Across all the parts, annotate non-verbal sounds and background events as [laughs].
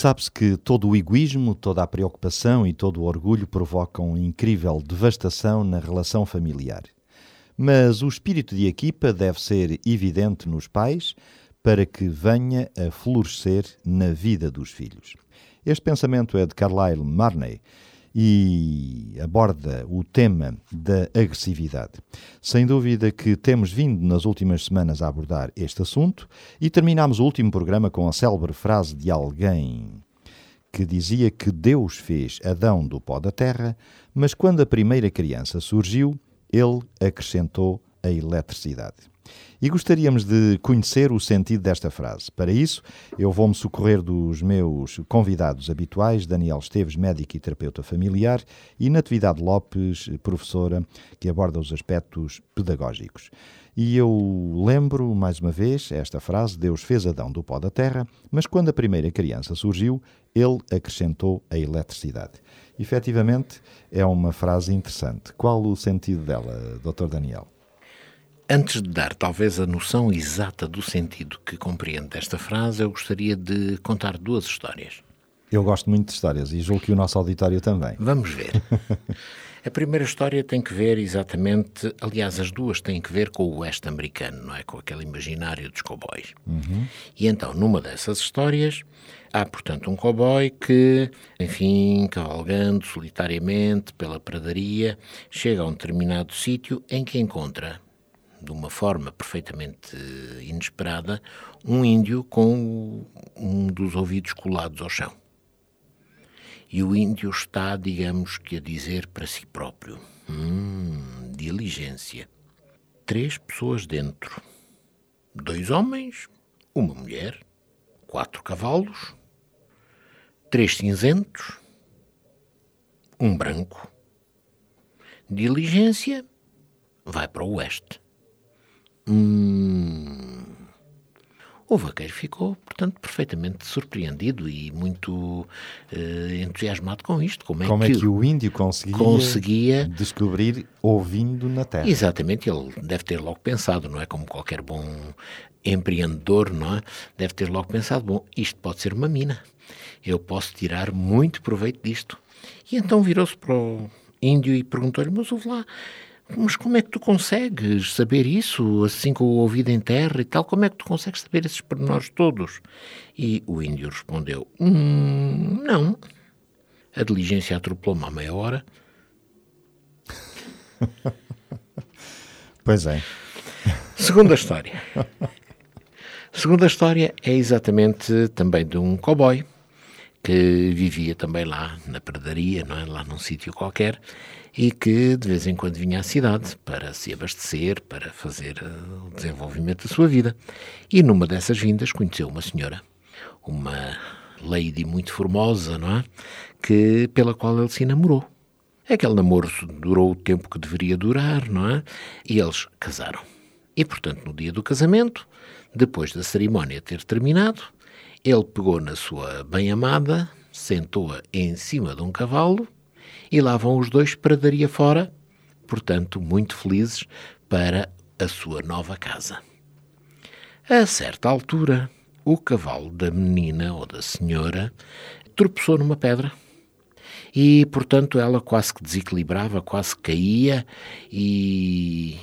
Sabe-se que todo o egoísmo, toda a preocupação e todo o orgulho provocam incrível devastação na relação familiar. Mas o espírito de equipa deve ser evidente nos pais para que venha a florescer na vida dos filhos. Este pensamento é de Carlyle Marney e aborda o tema da agressividade. Sem dúvida que temos vindo nas últimas semanas a abordar este assunto e terminamos o último programa com a célebre frase de alguém que dizia que Deus fez Adão do pó da terra, mas quando a primeira criança surgiu, ele acrescentou a eletricidade. E gostaríamos de conhecer o sentido desta frase. Para isso, eu vou-me socorrer dos meus convidados habituais, Daniel Esteves, médico e terapeuta familiar, e Natividade Lopes, professora, que aborda os aspectos pedagógicos. E eu lembro, mais uma vez, esta frase: Deus fez Adão do pó da terra, mas quando a primeira criança surgiu, ele acrescentou a eletricidade. Efetivamente, é uma frase interessante. Qual o sentido dela, Dr. Daniel? Antes de dar talvez a noção exata do sentido que compreendo desta frase, eu gostaria de contar duas histórias. Eu gosto muito de histórias e julgo que o nosso auditório também. Vamos ver. [laughs] a primeira história tem que ver exatamente, aliás, as duas têm que ver com o oeste americano, não é? Com aquele imaginário dos cowboys. Uhum. E então, numa dessas histórias, há, portanto, um cowboy que, enfim, cavalgando solitariamente pela pradaria, chega a um determinado sítio em que encontra de uma forma perfeitamente inesperada, um índio com um dos ouvidos colados ao chão. E o índio está, digamos que, a dizer para si próprio: Hum, diligência. Três pessoas dentro: dois homens, uma mulher, quatro cavalos, três cinzentos, um branco. Diligência vai para o oeste. Hum. O vaqueiro ficou, portanto, perfeitamente surpreendido e muito uh, entusiasmado com isto. Como é, Como que, é que o índio conseguia, conseguia descobrir ouvindo na terra? Exatamente, ele deve ter logo pensado, não é? Como qualquer bom empreendedor, não é? Deve ter logo pensado: bom, isto pode ser uma mina, eu posso tirar muito proveito disto. E então virou-se para o índio e perguntou-lhe: mas ouve lá mas como é que tu consegues saber isso, assim com o ouvido em terra e tal? Como é que tu consegues saber esses pormenores todos? E o índio respondeu: hum, Não. A diligência atropelou-me há meia hora. [laughs] pois é. Segunda história. Segunda história é exatamente também de um cowboy que vivia também lá na pradaria, não é? lá num sítio qualquer, e que de vez em quando vinha à cidade para se abastecer, para fazer uh, o desenvolvimento da sua vida. E numa dessas vindas conheceu uma senhora, uma lady muito formosa, não é? Que, pela qual ele se namorou. Aquele namoro durou o tempo que deveria durar, não é? E eles casaram. E, portanto, no dia do casamento, depois da cerimónia ter terminado, ele pegou na sua bem-amada, sentou-a em cima de um cavalo e lá vão os dois para daria fora, portanto, muito felizes para a sua nova casa. A certa altura, o cavalo da menina ou da senhora tropeçou numa pedra e, portanto, ela quase que desequilibrava, quase caía e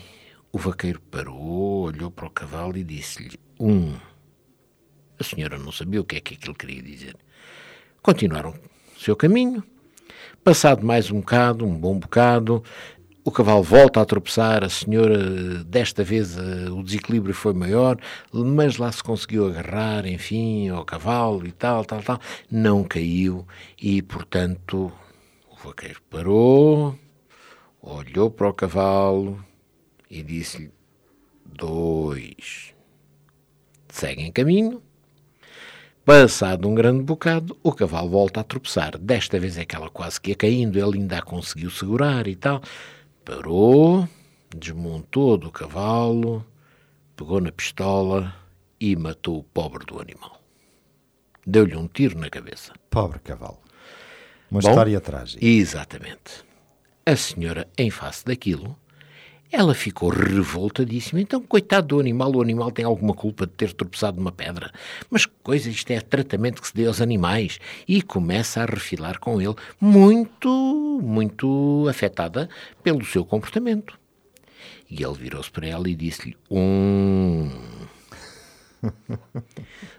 o vaqueiro parou, olhou para o cavalo e disse-lhe: Um. A senhora não sabia o que é que aquilo queria dizer. Continuaram o seu caminho Passado mais um bocado, um bom bocado, o cavalo volta a tropeçar, a senhora, desta vez eh, o desequilíbrio foi maior, mas lá se conseguiu agarrar, enfim, ao cavalo e tal, tal, tal. Não caiu e, portanto, o vaqueiro parou, olhou para o cavalo e disse-lhe: Dois. Seguem caminho, Passado um grande bocado, o cavalo volta a tropeçar. Desta vez é que ela quase que ia caindo, ele ainda a conseguiu segurar e tal. Parou, desmontou do cavalo, pegou na pistola e matou o pobre do animal. Deu-lhe um tiro na cabeça. Pobre cavalo. Uma Bom, história trágica. Exatamente. A senhora, em face daquilo, ela ficou revoltadíssima. Então, coitado do animal, o animal tem alguma culpa de ter tropeçado numa pedra. Mas que coisa, isto é tratamento que se dê aos animais. E começa a refilar com ele, muito, muito afetada pelo seu comportamento. E ele virou-se para ela e disse-lhe: Um. [laughs]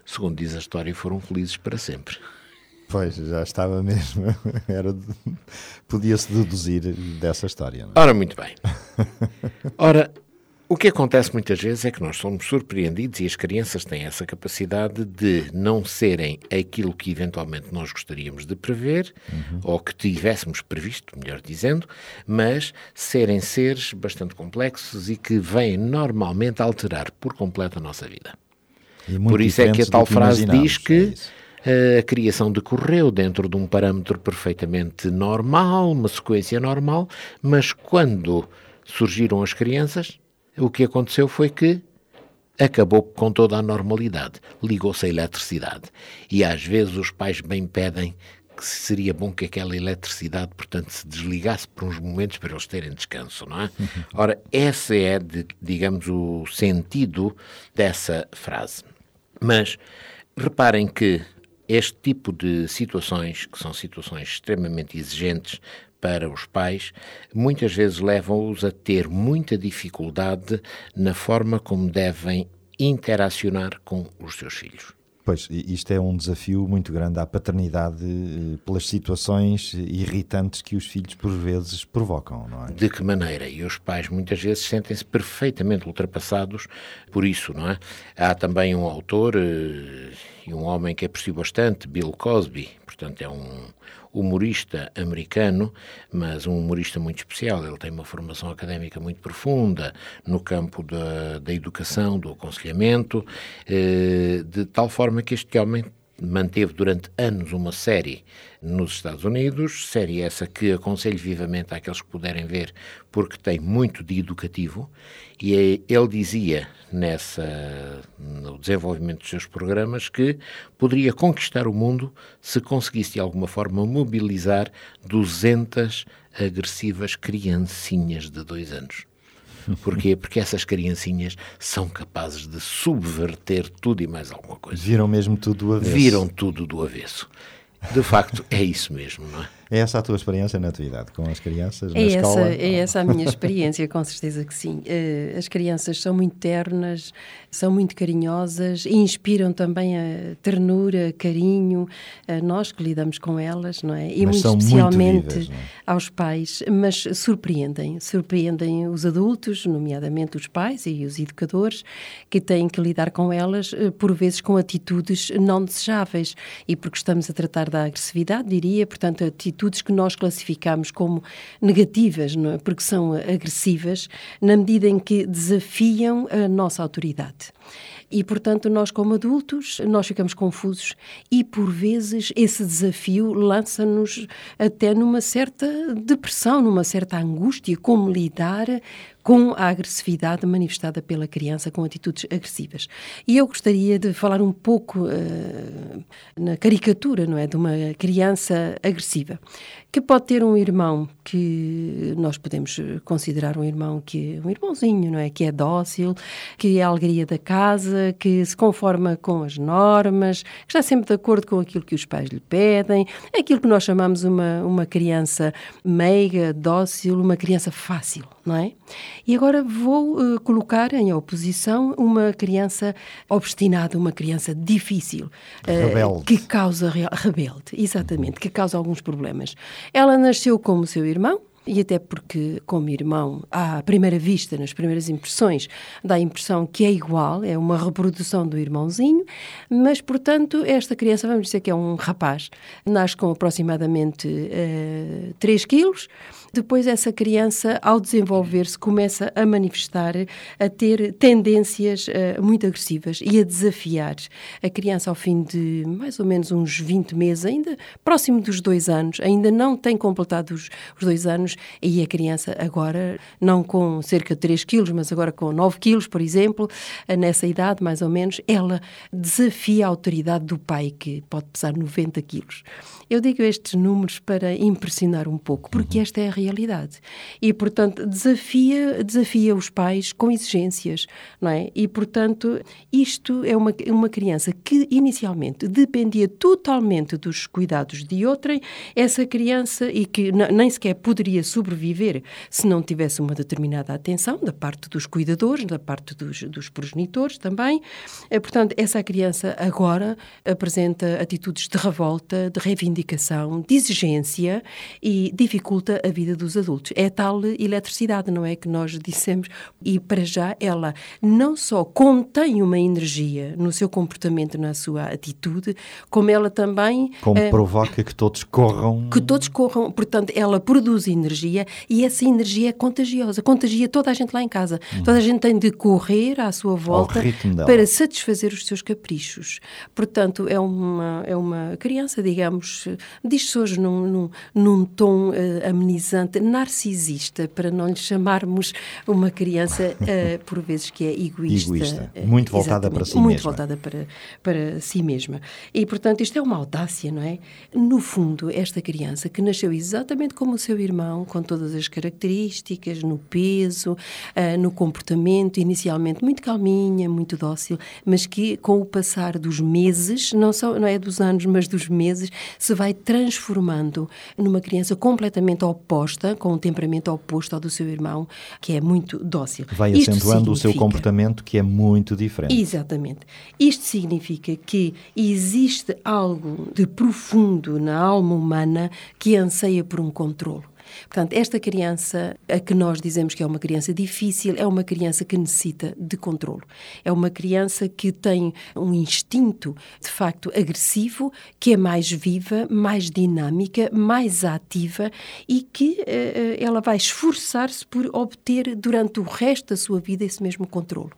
Segundo diz a história, foram felizes para sempre. Pois, já estava mesmo. [laughs] Era de- Podia-se deduzir dessa história. não é? Ora, muito bem. Ora, o que acontece muitas vezes é que nós somos surpreendidos e as crianças têm essa capacidade de não serem aquilo que eventualmente nós gostaríamos de prever, ou que tivéssemos previsto, melhor dizendo, mas serem seres bastante complexos e que vêm normalmente alterar por completo a nossa vida. Por isso é que a tal frase imaginávamos, diz é que isso. A criação decorreu dentro de um parâmetro perfeitamente normal, uma sequência normal, mas quando surgiram as crianças, o que aconteceu foi que acabou com toda a normalidade. Ligou-se a eletricidade. E às vezes os pais bem pedem que seria bom que aquela eletricidade, portanto, se desligasse por uns momentos para eles terem descanso, não é? Ora, esse é, de- digamos, o sentido dessa frase. Mas reparem que este tipo de situações, que são situações extremamente exigentes para os pais, muitas vezes levam-os a ter muita dificuldade na forma como devem interacionar com os seus filhos. Pois, isto é um desafio muito grande à paternidade eh, pelas situações irritantes que os filhos por vezes provocam, não é? De que maneira? E os pais muitas vezes sentem-se perfeitamente ultrapassados por isso, não é? Há também um autor eh, e um homem que aprecio bastante, Bill Cosby, portanto é um humorista americano, mas um humorista muito especial. Ele tem uma formação académica muito profunda no campo da, da educação, do aconselhamento, eh, de tal forma que este homem manteve durante anos uma série nos Estados Unidos, série essa que aconselho vivamente àqueles que puderem ver, porque tem muito de educativo, e é- ele dizia nessa no desenvolvimento dos seus programas que poderia conquistar o mundo se conseguisse de alguma forma mobilizar 200 agressivas criancinhas de dois anos. Porquê? Porque essas criancinhas são capazes de subverter tudo e mais alguma coisa. Viram mesmo tudo do avesso. Viram tudo do avesso. De facto, é isso mesmo, não é? É essa a tua experiência na atividade com as crianças, na É essa, escola? é essa a minha [laughs] experiência, com certeza que sim. Eh, As crianças são muito ternas, são muito carinhosas e inspiram também a ternura, carinho, a nós que lidamos com elas, não é? E Mas muito são muito especialmente vivas, não é? aos pais, mas surpreendem, surpreendem os adultos, nomeadamente os pais e os educadores, que têm que lidar com elas, eh, por vezes com atitudes não desejáveis. E porque estamos a tratar da agressividade, diria, portanto, atitudes que nós classificamos como negativas, é? porque são agressivas, na medida em que desafiam a nossa autoridade. E, portanto, nós como adultos, nós ficamos confusos e, por vezes, esse desafio lança-nos até numa certa depressão, numa certa angústia, como lidar com a agressividade manifestada pela criança com atitudes agressivas. E eu gostaria de falar um pouco eh, na caricatura, não é, de uma criança agressiva, que pode ter um irmão que nós podemos considerar um irmão que um irmãozinho, não é, que é dócil, que é a alegria da casa, que se conforma com as normas, que está sempre de acordo com aquilo que os pais lhe pedem, aquilo que nós chamamos uma uma criança meiga, dócil, uma criança fácil, não é? E agora vou eh, colocar em oposição uma criança obstinada, uma criança difícil, Rebelde. que causa rebelde, exatamente, que causa alguns problemas. Ela nasceu como seu irmão. E até porque, como irmão, à primeira vista, nas primeiras impressões, dá a impressão que é igual, é uma reprodução do irmãozinho, mas, portanto, esta criança, vamos dizer que é um rapaz, nasce com aproximadamente eh, 3 quilos, depois essa criança, ao desenvolver-se, começa a manifestar, a ter tendências eh, muito agressivas e a desafiar a criança ao fim de mais ou menos uns 20 meses, ainda próximo dos dois anos, ainda não tem completado os, os dois anos, e a criança agora, não com cerca de 3 quilos, mas agora com 9 quilos, por exemplo, nessa idade mais ou menos, ela desafia a autoridade do pai, que pode pesar 90 quilos. Eu digo estes números para impressionar um pouco, porque uhum. esta é a realidade. E, portanto, desafia, desafia os pais com exigências, não é? E, portanto, isto é uma, uma criança que inicialmente dependia totalmente dos cuidados de outrem, essa criança, e que nem sequer poderia sobreviver se não tivesse uma determinada atenção da parte dos cuidadores, da parte dos, dos progenitores também. Eh, portanto, essa criança agora apresenta atitudes de revolta, de reivindicação de exigência e dificulta a vida dos adultos. É tal eletricidade, não é? Que nós dissemos. E para já ela não só contém uma energia no seu comportamento, na sua atitude, como ela também. Como é, provoca que todos corram. Que todos corram. Portanto, ela produz energia e essa energia é contagiosa. Contagia toda a gente lá em casa. Hum. Toda a gente tem de correr à sua volta para satisfazer os seus caprichos. Portanto, é uma, é uma criança, digamos, diz-se hoje num, num, num tom uh, amenizante, narcisista, para não lhe chamarmos uma criança, uh, [laughs] por vezes, que é egoísta. egoísta. Muito voltada para si muito mesma. Muito voltada para, para si mesma. E, portanto, isto é uma audácia, não é? No fundo, esta criança que nasceu exatamente como o seu irmão, com todas as características, no peso, uh, no comportamento, inicialmente muito calminha, muito dócil, mas que com o passar dos meses, não, só, não é dos anos, mas dos meses, se vai transformando numa criança completamente oposta, com um temperamento oposto ao do seu irmão, que é muito dócil. Vai Isto acentuando o seu comportamento, que é muito diferente. Exatamente. Isto significa que existe algo de profundo na alma humana que anseia por um controle. Portanto, esta criança, a que nós dizemos que é uma criança difícil, é uma criança que necessita de controlo. É uma criança que tem um instinto, de facto, agressivo, que é mais viva, mais dinâmica, mais ativa e que uh, ela vai esforçar-se por obter durante o resto da sua vida esse mesmo controlo.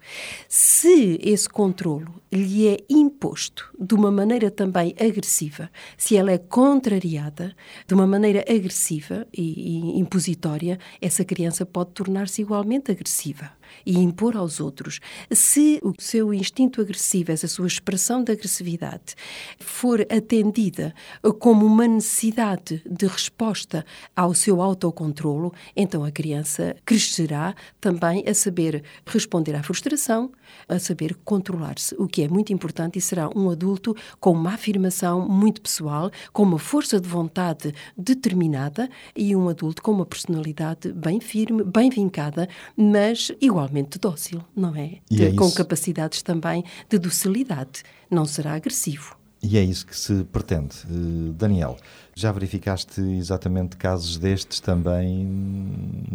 Se esse controlo lhe é imposto de uma maneira também agressiva, se ela é contrariada de uma maneira agressiva e impositória, essa criança pode tornar-se igualmente agressiva e impor aos outros. Se o seu instinto agressivo, essa sua expressão de agressividade, for atendida como uma necessidade de resposta ao seu autocontrolo, então a criança crescerá também a saber responder à frustração, a saber controlar-se, o que é muito importante e será um adulto com uma afirmação muito pessoal, com uma força de vontade determinada e um adulto com uma personalidade bem firme, bem vincada, mas igualmente dócil, não é? E é com isso. capacidades também de docilidade. Não será agressivo. E é isso que se pretende. Uh, Daniel, já verificaste exatamente casos destes também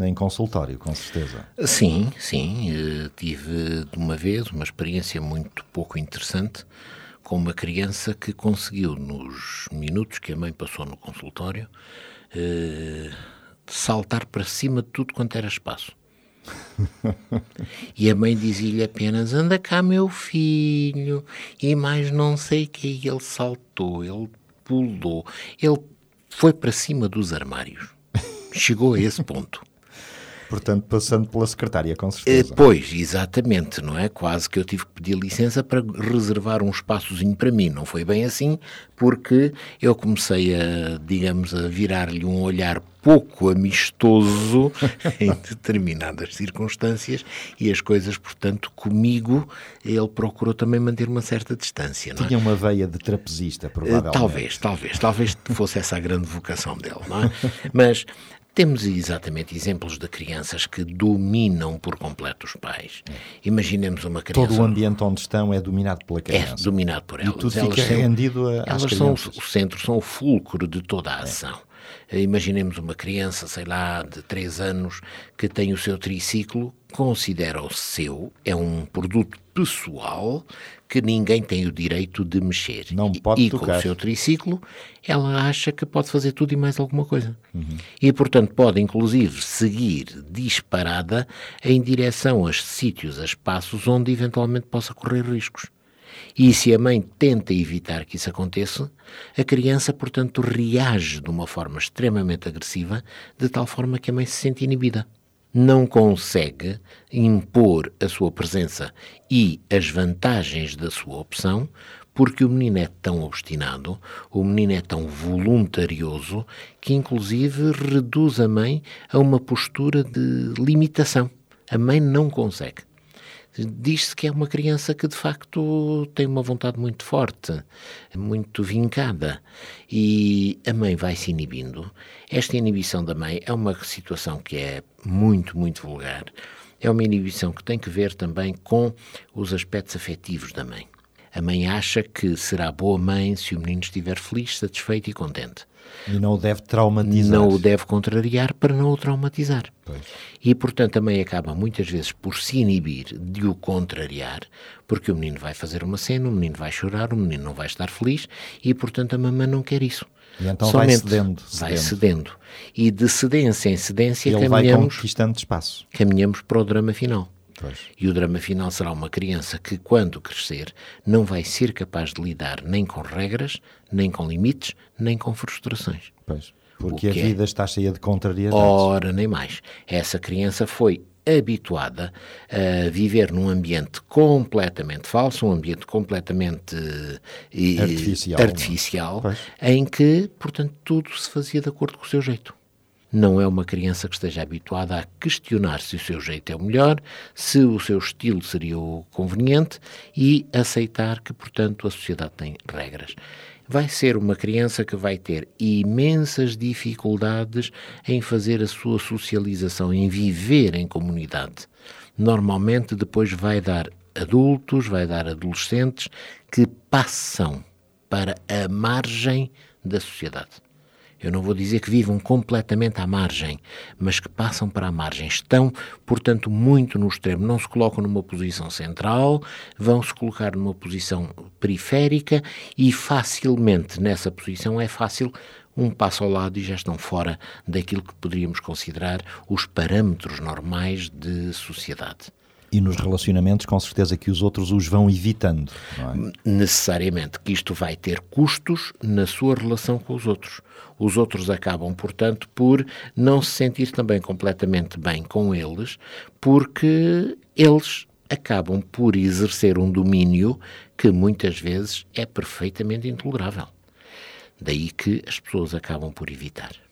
em consultório, com certeza? Sim, sim. Uh, tive de uma vez uma experiência muito pouco interessante com uma criança que conseguiu, nos minutos que a mãe passou no consultório, uh, saltar para cima de tudo quanto era espaço. [laughs] e a mãe dizia-lhe apenas: Anda cá, meu filho, e mais não sei o que. Ele saltou, ele pulou, ele foi para cima dos armários. Chegou a esse ponto. Portanto, passando pela secretária, com certeza. Eh, pois, exatamente, não é? Quase que eu tive que pedir licença para reservar um espaçozinho para mim. Não foi bem assim, porque eu comecei a, digamos, a virar-lhe um olhar pouco amistoso [laughs] em determinadas circunstâncias e as coisas, portanto, comigo ele procurou também manter uma certa distância. Não é? Tinha uma veia de trapezista, provavelmente. Talvez, talvez, talvez fosse essa a grande vocação dele, não é? [laughs] Mas temos exatamente exemplos de crianças que dominam por completo os pais. Imaginemos uma criança. Todo o ambiente onde estão é dominado pela criança. É dominado por elas. E tudo elas fica rendido a, Elas são o centro, são o fulcro de toda a ação. É. Imaginemos uma criança, sei lá, de 3 anos, que tem o seu triciclo, considera o seu, é um produto pessoal que ninguém tem o direito de mexer. Não pode e, tocar. com o seu triciclo, ela acha que pode fazer tudo e mais alguma coisa. Uhum. E, portanto, pode, inclusive, seguir disparada em direção a sítios, a espaços onde eventualmente possa correr riscos. E se a mãe tenta evitar que isso aconteça, a criança, portanto, reage de uma forma extremamente agressiva, de tal forma que a mãe se sente inibida. Não consegue impor a sua presença e as vantagens da sua opção, porque o menino é tão obstinado, o menino é tão voluntarioso, que inclusive reduz a mãe a uma postura de limitação. A mãe não consegue. Diz-se que é uma criança que de facto tem uma vontade muito forte, muito vincada, e a mãe vai se inibindo. Esta inibição da mãe é uma situação que é muito, muito vulgar. É uma inibição que tem que ver também com os aspectos afetivos da mãe. A mãe acha que será boa mãe se o menino estiver feliz, satisfeito e contente. E não o deve traumatizar. Não o deve contrariar para não o traumatizar. Pois. E, portanto, a mãe acaba muitas vezes por se inibir de o contrariar, porque o menino vai fazer uma cena, o menino vai chorar, o menino não vai estar feliz e, portanto, a mamãe não quer isso. E então vai Somente cedendo, Vai cedendo. cedendo. E de cedência em cedência Ele vai caminhamos, conquistando espaço. caminhamos para o drama final. Pois. E o drama final será uma criança que, quando crescer, não vai ser capaz de lidar nem com regras, nem com limites, nem com frustrações. Pois. Porque a é? vida está cheia de contrariedades. Ora, nem mais. Essa criança foi habituada a viver num ambiente completamente falso, um ambiente completamente eh, Artificial, artificial, é? Pois. em que, portanto, tudo se fazia de acordo com o seu jeito. Não é uma criança que esteja habituada a questionar se o seu jeito é o melhor, se o seu estilo seria o conveniente e aceitar que, portanto, a sociedade tem regras. Vai ser uma criança que vai ter imensas dificuldades em fazer a sua socialização, em viver em comunidade. Normalmente, depois vai dar adultos, vai dar adolescentes que passam para a margem da sociedade. Eu não vou dizer que vivam completamente à margem, mas que passam para a margem. Estão, portanto, muito no extremo. Não se colocam numa posição central, vão se colocar numa posição periférica e facilmente nessa posição é fácil um passo ao lado e já estão fora daquilo que poderíamos considerar os parâmetros normais de sociedade. E nos relacionamentos, com certeza que os outros os vão evitando. É? necessariamente que isto vai ter custos na sua relação com os outros. Os outros acabam, portanto, por não se sentir também completamente bem com eles, porque eles acabam por exercer um domínio que muitas vezes é perfeitamente intolerável. Daí que as pessoas acabam por evitar.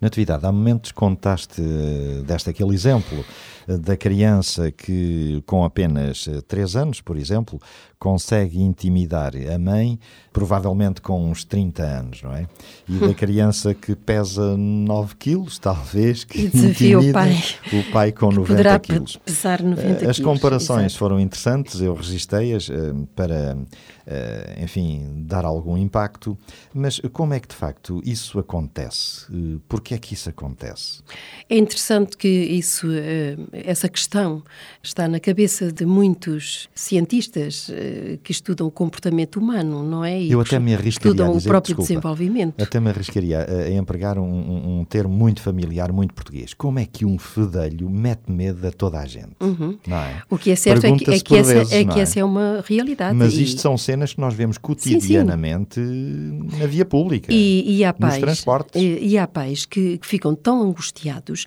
Natividade, há momentos contaste eh, deste aquele exemplo eh, da criança que com apenas 3 anos, por exemplo, consegue intimidar a mãe, provavelmente com uns 30 anos, não é? E da [laughs] criança que pesa 9 quilos, [laughs] talvez, que desafia o pai. o pai com 90 Poderá quilos. pesar 90 Eh, As comparações foram interessantes, eu registrei-as eh, para, eh, enfim, dar algum impacto, mas como é que de facto isso acontece? Eh, Porquê é que isso acontece? É interessante que isso, eh, essa questão está na cabeça de muitos cientistas eh, que estudam o comportamento humano, não é? E Eu que até me arriscaria estudam a dizer, o próprio desculpa, desenvolvimento. Até me arriscaria a, empregar um, um- termo muito familiar, muito português. Como é que um fedelho mete medo a toda a gente? Não é? O que é certo é que, é que essa, vezes, é que é? essa é uma realidade. Mas E- isto são cenas que nós vemos cotidianamente na via pública. E, e há nos pais, transportes. E, e há pais que, que ficam tão angustiados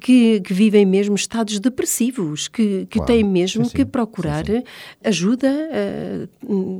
que, que vivem mesmo estados depressivos, que, que Claro. têm mesmo Sim, sim. que procurar Sim, ajuda eh,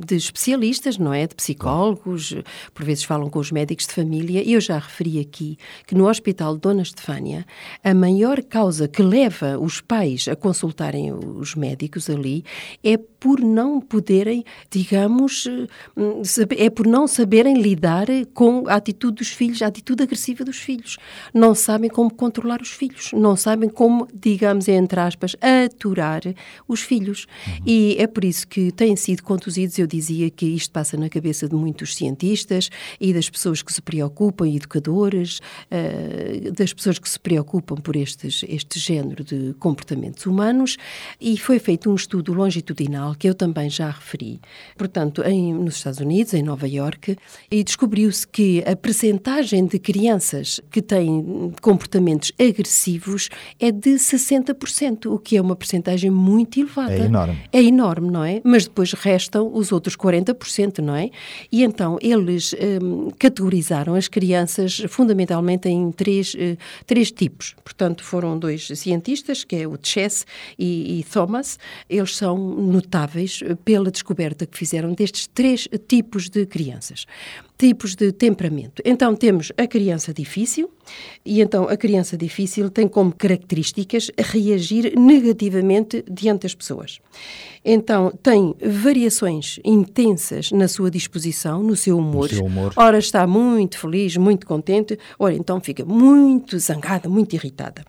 de especialistas, não é? De psicólogos, por vezes falam com os médicos de família. E eu já referi aqui que no Hospital Dona Estefânia, a maior causa que leva os pais a consultarem os médicos ali é por não poderem, digamos, eh, é por não saberem lidar com a atitude dos filhos, a atitude agressiva dos filhos. Não sabem como controlar os filhos, não sabem como, digamos, entre aspas, aturar os filhos. E é por isso que têm sido conduzidos, eu dizia que isto passa na cabeça de muitos cientistas e das pessoas que se preocupam, educadores, eh, das pessoas que se preocupam por estes, este género de comportamentos humanos, e foi feito um estudo longitudinal que eu também já referi, portanto, em, nos Estados Unidos, em Nova Iorque, e descobriu-se que a percentagem de crianças que que têm comportamentos agressivos é de 60%, o que é uma percentagem muito elevada. É enorme. É enorme, não é? Mas depois restam os outros 40%, não é? E então eles hum, categorizaram as crianças fundamentalmente em três, uh, três tipos. Portanto, foram dois cientistas, que é o Chess e, e Thomas. Eles são notáveis pela descoberta que fizeram destes três tipos de crianças tipos de temperamento. Então temos a criança difícil, e então a criança difícil tem como características reagir negativamente diante das pessoas. Então tem variações intensas na sua disposição, no seu humor. No seu humor. Ora está muito feliz, muito contente, ora então fica muito zangada, muito irritada.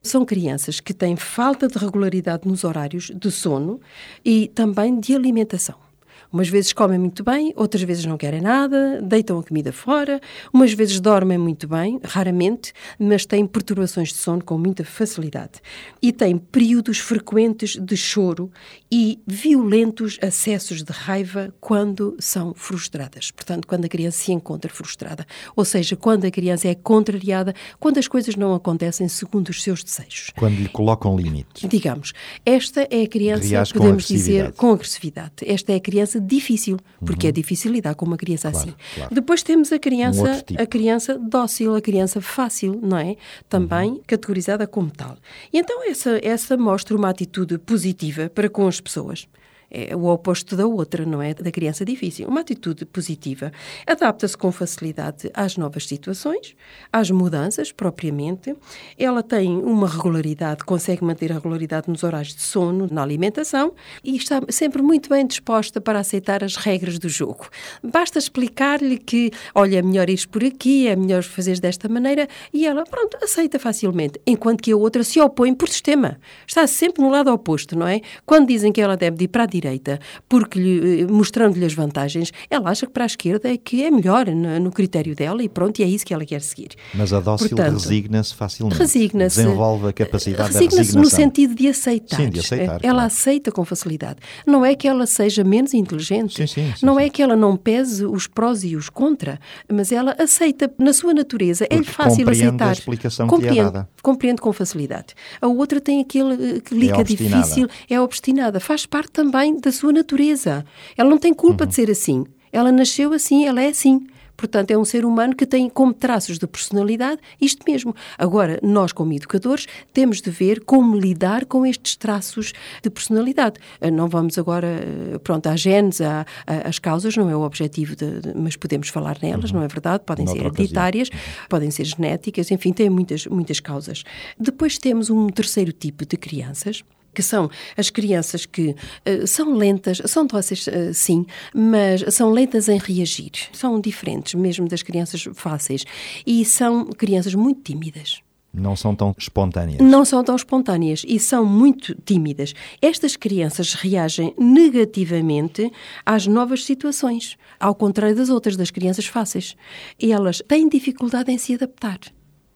São crianças que têm falta de regularidade nos horários de sono e também de alimentação. Umas vezes comem muito bem, outras vezes não querem nada, deitam a comida fora, umas vezes dormem muito bem, raramente, mas têm perturbações de sono com muita facilidade. E têm períodos frequentes de choro e violentos acessos de raiva quando são frustradas. Portanto, quando a criança se encontra frustrada. Ou seja, quando a criança é contrariada, quando as coisas não acontecem segundo os seus desejos. Quando lhe colocam limites. Digamos, esta é a criança, Reage podemos dizer, com agressividade. Esta é a criança difícil, porque é difícil lidar com uma criança Claro, assim. claro. Depois temos a Um criança, outro tipo. a criança dócil, a criança fácil, não é? Também Uhum. categorizada como tal. E então essa, essa mostra uma atitude positiva para com as pessoas. É o oposto da outra, não é? Da criança difícil. Uma atitude positiva. Adapta-se com facilidade às novas situações, às mudanças propriamente. Ela tem uma regularidade, consegue manter a regularidade nos horários de sono, na alimentação e está sempre muito bem disposta para aceitar as regras do jogo. Basta explicar-lhe que, olha, é melhor ir por aqui, é melhor fazer desta maneira e ela, pronto, aceita facilmente. Enquanto que a outra se opõe por sistema. Está sempre no lado oposto, não é? Quando dizem que ela deve ir para a direita, porque lhe, eh, mostrando-lhe as vantagens, ela acha que para a esquerda é que é melhor no, no critério dela e pronto, e é isso que ela quer seguir. Mas a dócil resigna-se facilmente. Resigna-se. Desenvolve a capacidade da Resigna-se resignação. no sentido de aceitar. Sim, de aceitar, Ela claro. aceita com facilidade. Não é que ela seja menos inteligente. Sim, sim, sim, não é que ela não pese os prós e os contra, mas ela aceita na sua natureza. Porque fácil compreende a aceitar. explicação que lhe é compreende, dada. compreende com facilidade. A outra tem aquele eh, que liga obstinada. difícil, é obstinada. Faz parte também da sua natureza. Ela não tem culpa Uhum. de ser assim. Ela nasceu assim, ela é assim. Portanto, é um ser humano que tem como traços de personalidade isto mesmo. Agora, nós, como educadores, temos de ver como lidar com estes traços de personalidade. Eh, Não vamos agora, eh, pronto, há genes, há- as causas, não é o objetivo, de, de- mas podemos falar nelas, não é verdade? Podem ser Uhum. Noutra ocasião. hereditárias, podem ser genéticas, enfim, tem muitas, muitas causas. Depois temos um terceiro tipo de crianças, que são as crianças que eh, são lentas, são dóceis, eh, sim, mas são lentas em reagir. São diferentes mesmo das crianças fáceis. E são crianças muito tímidas. Não são tão espontâneas. Não são tão espontâneas e são muito tímidas. Estas crianças reagem negativamente às novas situações, ao contrário das outras, das crianças fáceis. E elas têm dificuldade em se adaptar.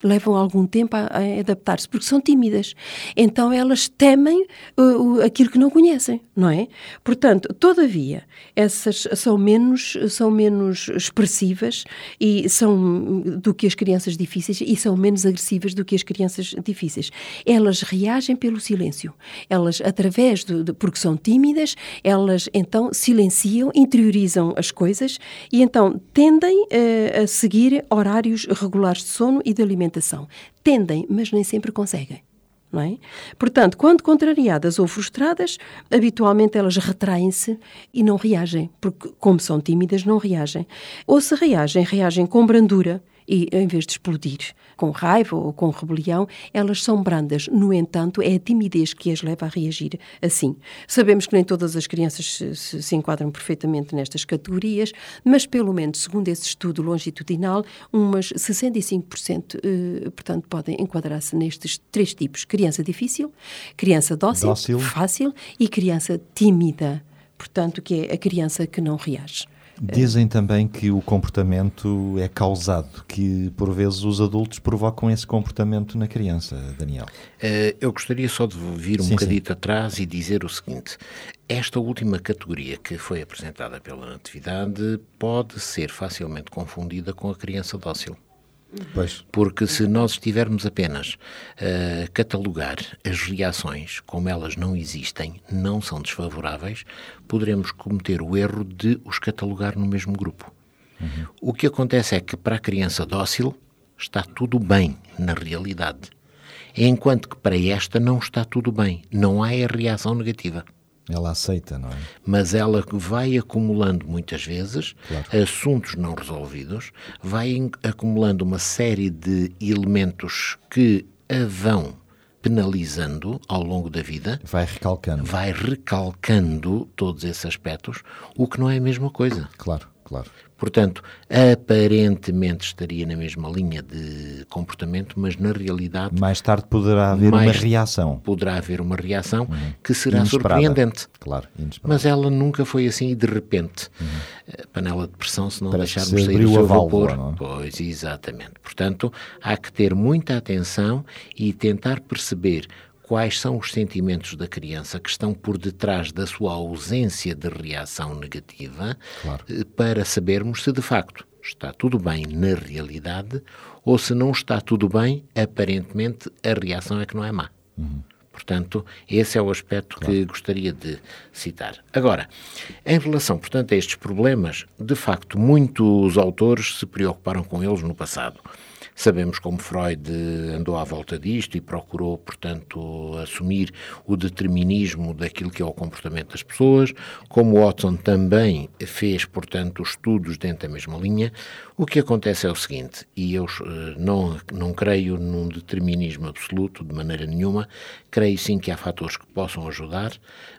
Levam algum tempo a, a adaptar-se, porque são tímidas. Então elas temem uh, uh, aquilo que não conhecem, não é? Portanto, todavia, essas são menos, são menos expressivas e são do que as crianças difíceis e são menos agressivas do que as crianças difíceis. Elas reagem pelo silêncio. Elas, através de, de- porque são tímidas, elas então silenciam, interiorizam as coisas e então tendem eh, a seguir horários regulares de sono e de alimentação. Tendem, mas nem sempre conseguem. Não é? Portanto, quando contrariadas ou frustradas, habitualmente elas retraem-se e não reagem, porque, como são tímidas, não reagem. Ou se reagem, reagem com brandura e, em vez de explodir com raiva ou com rebelião, elas são brandas. No entanto, é a timidez que as leva a reagir assim. Sabemos que nem todas as crianças se, se- enquadram perfeitamente nestas categorias, mas, pelo menos, segundo esse estudo longitudinal, umas 65%, eh, portanto, podem enquadrar-se nestes três tipos: criança difícil, criança dócil, Dócil. fácil e criança tímida. Portanto, que é a criança que não reage. Dizem também que o comportamento é causado, que por vezes os adultos provocam esse comportamento na criança, Daniel. Eh, eu gostaria só de vir um Sim, bocadito atrás e dizer o seguinte: esta última categoria que foi apresentada pela atividade pode ser facilmente confundida com a criança dócil. Pois. Porque se nós estivermos apenas a catalogar as reações como elas não existem, não são desfavoráveis, poderemos cometer o erro de os catalogar no mesmo grupo. Uhum. O que acontece é que para a criança dócil está tudo bem na realidade, enquanto que para esta não está tudo bem, não há a reação negativa. Ela aceita, não é? Mas ela vai acumulando muitas vezes claro. assuntos não resolvidos, vai acumulando uma série de elementos que a vão penalizando ao longo da vida. Vai recalcando. Vai recalcando todos esses aspectos, o que não é a mesma coisa. Claro, claro. Portanto, aparentemente estaria na mesma linha de comportamento, mas na realidade. Mais tarde poderá haver uma reação. Poderá haver uma reação uhum. que será inesperada. surpreendente. Claro, inesperada. Mas ela nunca foi assim e de repente. Uhum. Panela de pressão, se não Parece deixarmos sair o seu válvula, vapor. É? Pois, exatamente. Portanto, há que ter muita atenção e tentar perceber quais são os sentimentos da criança que estão por detrás da sua ausência de reação negativa, claro. Eh, para sabermos se de facto está tudo bem na realidade ou se não está tudo bem, aparentemente a reação é que não é má. Uhum. Portanto, esse é o aspecto claro. que gostaria de citar. Agora, em relação, portanto, a estes problemas, de facto, muitos autores se preocuparam com eles no passado. Sabemos como Freud andou à volta disto e procurou, portanto, assumir o determinismo daquilo que é o comportamento das pessoas, como Watson também fez, portanto, estudos dentro da mesma linha. O que acontece é o seguinte, e eu eh, não, não creio num determinismo absoluto, de maneira nenhuma, creio sim que há fatores que possam ajudar,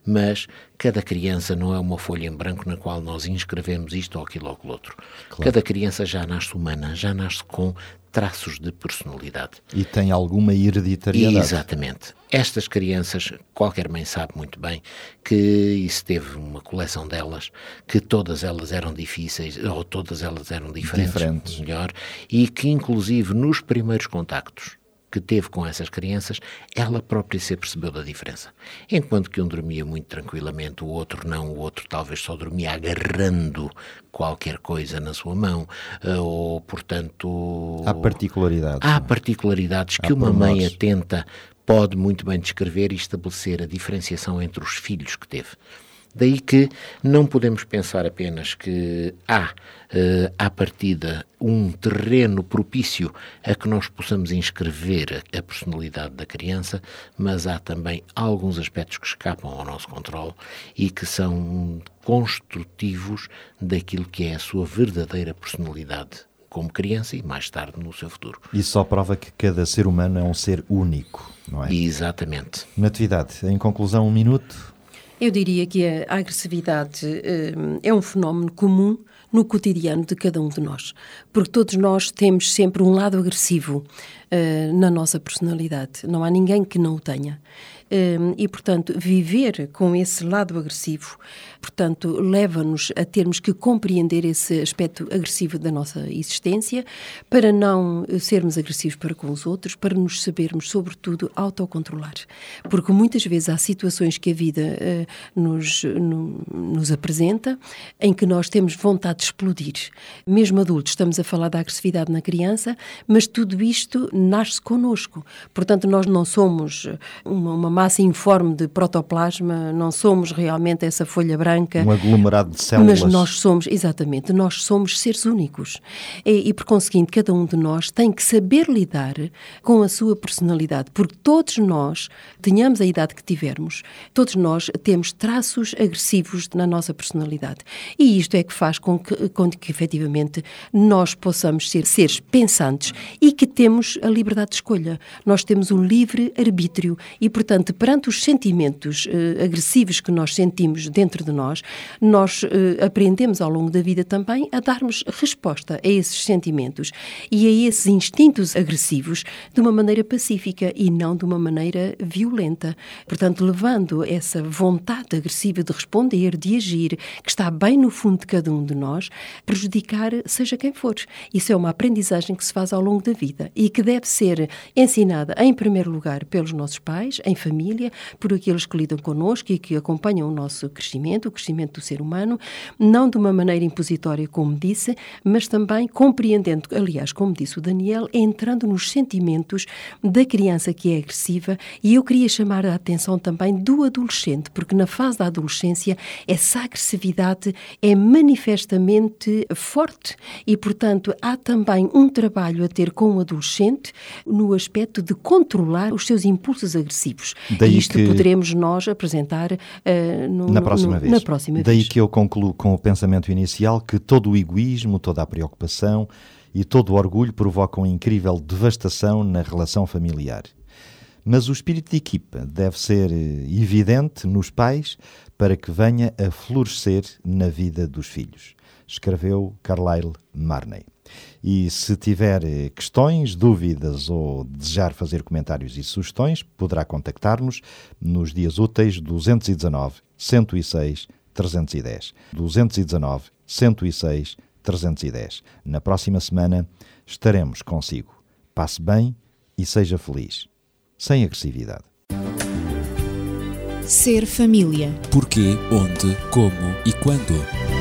mas cada criança não é uma folha em branco na qual nós inscrevemos isto ou aquilo ou aquilo outro. Claro. Cada criança já nasce humana, já nasce com traços de personalidade. E tem alguma hereditariedade. Exatamente. Estas crianças, qualquer mãe sabe muito bem que isso teve uma coleção delas, que todas elas eram difíceis, ou todas elas eram diferentes, diferentes. melhor, e que inclusive nos primeiros contactos que teve com essas crianças, ela própria se percebeu da diferença. Enquanto que um dormia muito tranquilamente, o outro não, o outro talvez só dormia agarrando qualquer coisa na sua mão, eh, ou portanto. Há particularidades. Há é? particularidades há que uma mãe atenta pode muito bem descrever e estabelecer a diferenciação entre os filhos que teve. Daí que não podemos pensar apenas que há, uh, à partida, um terreno propício a que nós possamos inscrever a, a personalidade da criança, mas há também alguns aspectos que escapam ao nosso controle e que são construtivos daquilo que é a sua verdadeira personalidade como criança e mais tarde no seu futuro. Isso só prova que cada ser humano é um ser único, não é? Exatamente. Natividade, em conclusão, um minuto. Eu diria que a agressividade uh, é um fenómeno comum no cotidiano de cada um de nós, porque todos nós temos sempre um lado agressivo uh, na nossa personalidade. Não há ninguém que não o tenha. Uh, e, portanto, viver com esse lado agressivo portanto, leva-nos a termos que compreender esse aspecto agressivo da nossa existência para não sermos agressivos para com os outros, para nos sabermos, sobretudo, autocontrolar. Porque muitas vezes há situações que a vida uh, nos, no, nos apresenta em que nós temos vontade de explodir. Mesmo adultos, estamos a falar da agressividade na criança, mas tudo isto nasce connosco. Portanto, nós não somos uma, uma massa informe de protoplasma, não somos realmente essa folha branca branca. Um aglomerado de células. Mas nós somos, exatamente, nós somos seres únicos. E, e, por conseguinte, cada um de nós tem que saber lidar com a sua personalidade, porque todos nós, tenhamos a idade que tivermos, todos nós temos traços agressivos na nossa personalidade. E isto é que faz com que, com que efetivamente, nós possamos ser seres pensantes e que temos a liberdade de escolha. Nós temos o livre arbítrio e, portanto, perante os sentimentos eh, agressivos que nós sentimos dentro de nós, nós, nós uh, aprendemos ao longo da vida também a darmos resposta a esses sentimentos e a esses instintos agressivos de uma maneira pacífica e não de uma maneira violenta. Portanto, levando essa vontade agressiva de responder, de agir, que está bem no fundo de cada um de nós, prejudicar seja quem for. Isso é uma aprendizagem que se faz ao longo da vida e que deve ser ensinada, em primeiro lugar, pelos nossos pais, em família, por aqueles que lidam connosco e que acompanham o nosso crescimento, o crescimento do ser humano, não de uma maneira impositória, como disse, mas também compreendendo, aliás, como disse o Daniel, entrando nos sentimentos da criança que é agressiva. E eu queria chamar a atenção também do adolescente, porque na fase da adolescência essa agressividade é manifestamente forte e, portanto, há também um trabalho a ter com o adolescente no aspecto de controlar os seus impulsos agressivos. Daí e isto que... poderemos nós apresentar uh, no, na, próxima no, vez. na próxima Daí vez. que eu concluo com o pensamento inicial que todo o egoísmo, toda a preocupação e todo o orgulho provocam incrível devastação na relação familiar. Mas o espírito de equipa deve ser eh, evidente nos pais para que venha a florescer na vida dos filhos. Escreveu Carlyle Marney. E se tiver eh, questões, dúvidas ou desejar fazer comentários e sugestões, poderá contactar-nos nos dias úteis 219 106 310. 219 106 310. Na próxima semana estaremos consigo. Passe bem e seja feliz. Sem agressividade. Ser família. Porquê, onde, como e quando.